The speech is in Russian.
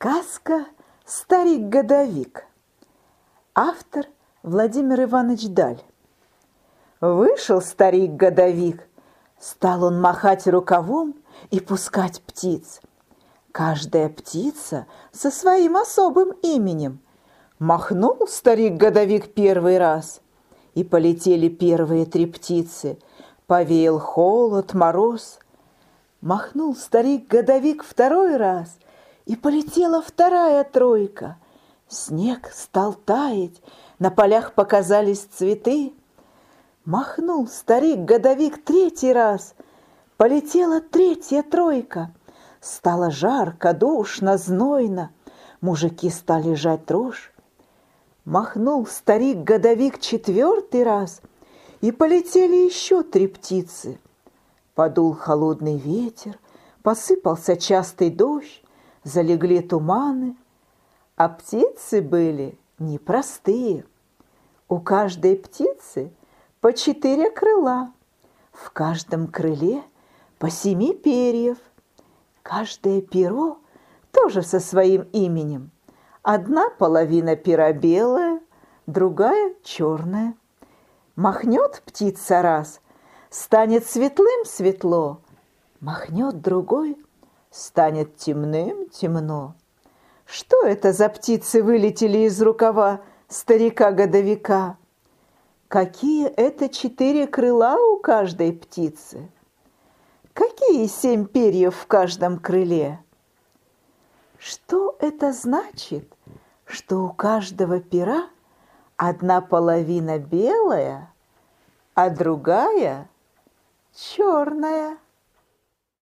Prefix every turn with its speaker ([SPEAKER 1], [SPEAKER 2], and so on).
[SPEAKER 1] Сказка «Старик-годовик». Автор Владимир Иванович Даль. Вышел старик-годовик, стал он махать рукавом и пускать птиц. Каждая птица со своим особым именем. Махнул старик-годовик первый раз, и полетели первые три птицы. Повеял холод, мороз. Махнул старик-годовик второй раз — и полетела вторая тройка. Снег стал таять, на полях показались цветы. Махнул старик-годовик третий раз, полетела третья тройка. Стало жарко, душно, знойно, мужики стали жать рожь. Махнул старик-годовик четвертый раз, и полетели еще три птицы. Подул холодный ветер, посыпался частый дождь, залегли туманы, а птицы были непростые. У каждой птицы по четыре крыла, в каждом крыле по семи перьев. Каждое перо тоже со своим именем. Одна половина пера белая, другая черная. Махнет птица раз, станет светлым светло, махнет другой – станет темным темно. Что это за птицы вылетели из рукава старика-годовика? Какие это четыре крыла у каждой птицы? Какие семь перьев в каждом крыле? Что это значит, что у каждого пера одна половина белая, а другая черная?